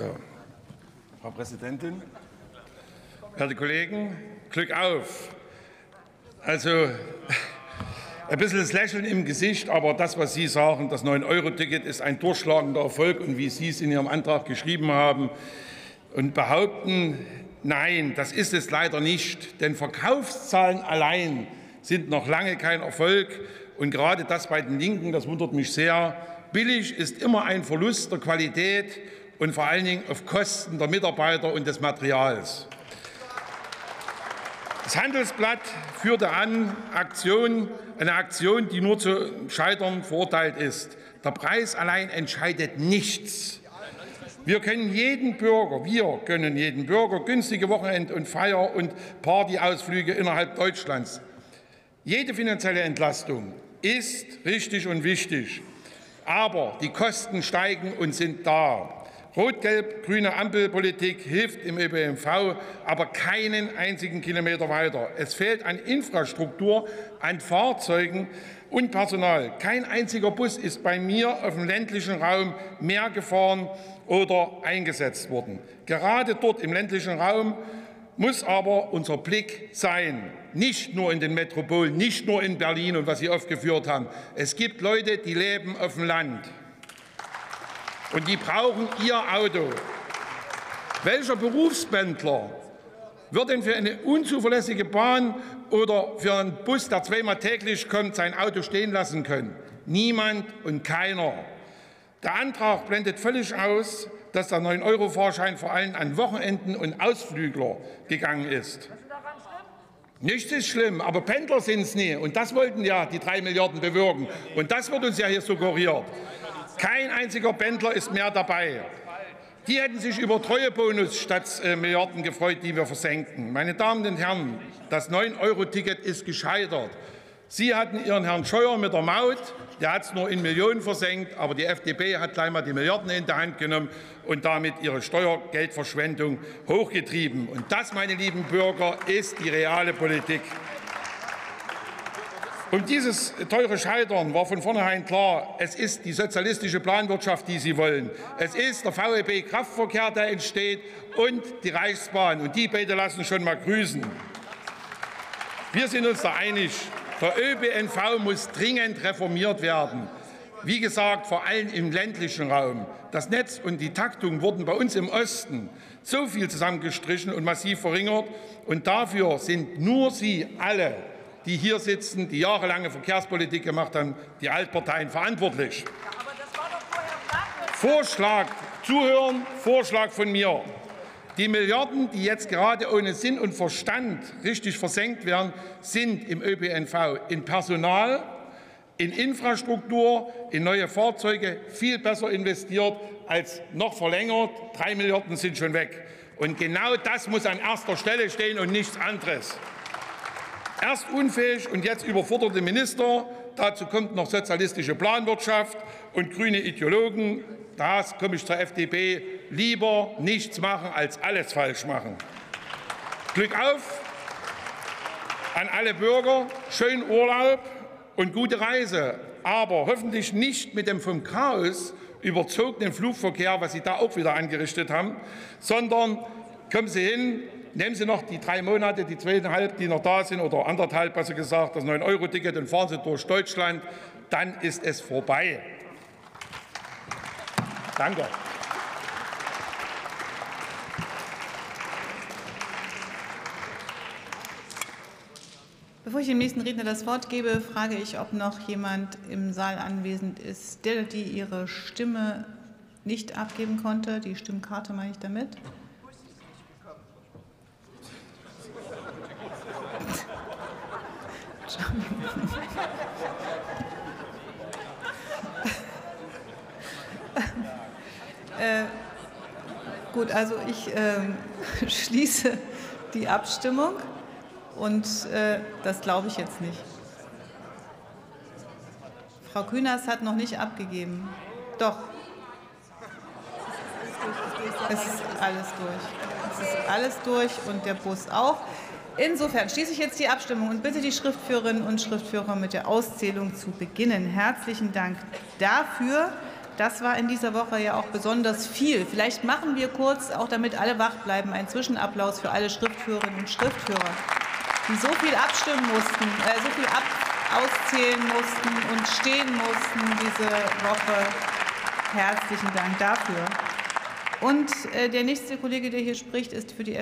So. Frau Präsidentin, werte Kollegen, Glück auf. Also ein bisschen das Lächeln im Gesicht, aber das, was Sie sagen, das 9-Euro-Ticket ist ein durchschlagender Erfolg und wie Sie es in Ihrem Antrag geschrieben haben und behaupten, nein, das ist es leider nicht, denn Verkaufszahlen allein sind noch lange kein Erfolg und gerade das bei den Linken, das wundert mich sehr, billig ist immer ein Verlust der Qualität und vor allen Dingen auf Kosten der Mitarbeiter und des Materials. Das Handelsblatt führte an Aktion, eine Aktion, die nur zu Scheitern verurteilt ist. Der Preis allein entscheidet nichts. Wir können jeden Bürger, wir können jeden Bürger günstige Wochenend- und Feier- und Partyausflüge innerhalb Deutschlands. Jede finanzielle Entlastung ist richtig und wichtig, aber die Kosten steigen und sind da. Rot-gelb-grüne Ampelpolitik hilft im ÖPNV aber keinen einzigen Kilometer weiter. Es fehlt an Infrastruktur, an Fahrzeugen und Personal. Kein einziger Bus ist bei mir auf dem ländlichen Raum mehr gefahren oder eingesetzt worden. Gerade dort im ländlichen Raum muss aber unser Blick sein, nicht nur in den Metropolen, nicht nur in Berlin und was Sie aufgeführt haben. Es gibt Leute, die leben auf dem Land und die brauchen ihr Auto. Welcher Berufspendler wird denn für eine unzuverlässige Bahn oder für einen Bus, der zweimal täglich kommt, sein Auto stehen lassen können? Niemand und keiner. Der Antrag blendet völlig aus, dass der 9-Euro-Fahrschein vor allem an Wochenenden und Ausflügler gegangen ist. Nichts ist schlimm, aber Pendler sind es nie. Und das wollten ja die drei Milliarden bewirken. Und das wird uns ja hier suggeriert. Kein einziger Pendler ist mehr dabei. Die hätten sich über Treuebonus statt äh, Milliarden gefreut, die wir versenken. Meine Damen und Herren, das 9-Euro-Ticket ist gescheitert. Sie hatten Ihren Herrn Scheuer mit der Maut, der hat es nur in Millionen versenkt, aber die FDP hat gleich mal die Milliarden in die Hand genommen und damit ihre Steuergeldverschwendung hochgetrieben. Und das, meine lieben Bürger, ist die reale Politik. Und dieses teure Scheitern war von vornherein klar, es ist die sozialistische Planwirtschaft, die Sie wollen. Es ist der VEB Kraftverkehr, der entsteht, und die Reichsbahn. Und die beide lassen schon mal grüßen. Wir sind uns da einig, der ÖPNV muss dringend reformiert werden. Wie gesagt, vor allem im ländlichen Raum. Das Netz und die Taktung wurden bei uns im Osten so viel zusammengestrichen und massiv verringert. Und dafür sind nur Sie alle die hier sitzen, die jahrelange Verkehrspolitik gemacht haben, die Altparteien verantwortlich. Vorschlag, zuhören, Vorschlag von mir. Die Milliarden, die jetzt gerade ohne Sinn und Verstand richtig versenkt werden, sind im ÖPNV in Personal, in Infrastruktur, in neue Fahrzeuge viel besser investiert als noch verlängert. Drei Milliarden sind schon weg. Und genau das muss an erster Stelle stehen und nichts anderes. Erst unfähig und jetzt überforderte Minister. Dazu kommt noch sozialistische Planwirtschaft und grüne Ideologen. Da komme ich zur FDP. Lieber nichts machen als alles falsch machen. Glück auf an alle Bürger, schönen Urlaub und gute Reise. Aber hoffentlich nicht mit dem vom Chaos überzogenen Flugverkehr, was Sie da auch wieder angerichtet haben, sondern kommen Sie hin, nehmen Sie noch die drei Monate, die zweieinhalb, die noch da sind, oder anderthalb, besser gesagt, das 9-Euro-Ticket und fahren Sie durch Deutschland, dann ist es vorbei. Danke. Bevor ich dem nächsten Redner das Wort gebe, frage ich, ob noch jemand im Saal anwesend ist, der die ihre Stimme nicht abgeben konnte. Die Stimmkarte meine ich damit. Äh, gut, also ich äh, schließe die Abstimmung und äh, das glaube ich jetzt nicht. Frau Kühners hat noch nicht abgegeben. Doch. Es ist alles durch. Es ist alles durch und der Bus auch. Insofern schließe ich jetzt die Abstimmung und bitte die Schriftführerinnen und Schriftführer mit der Auszählung zu beginnen. Herzlichen Dank dafür. Das war in dieser Woche ja auch besonders viel. Vielleicht machen wir kurz, auch damit alle wach bleiben, einen Zwischenapplaus für alle Schriftführerinnen und Schriftführer, die so viel abstimmen mussten, äh, so viel ab auszählen mussten und stehen mussten diese Woche. Herzlichen Dank dafür. Und äh, der nächste Kollege, der hier spricht, ist für die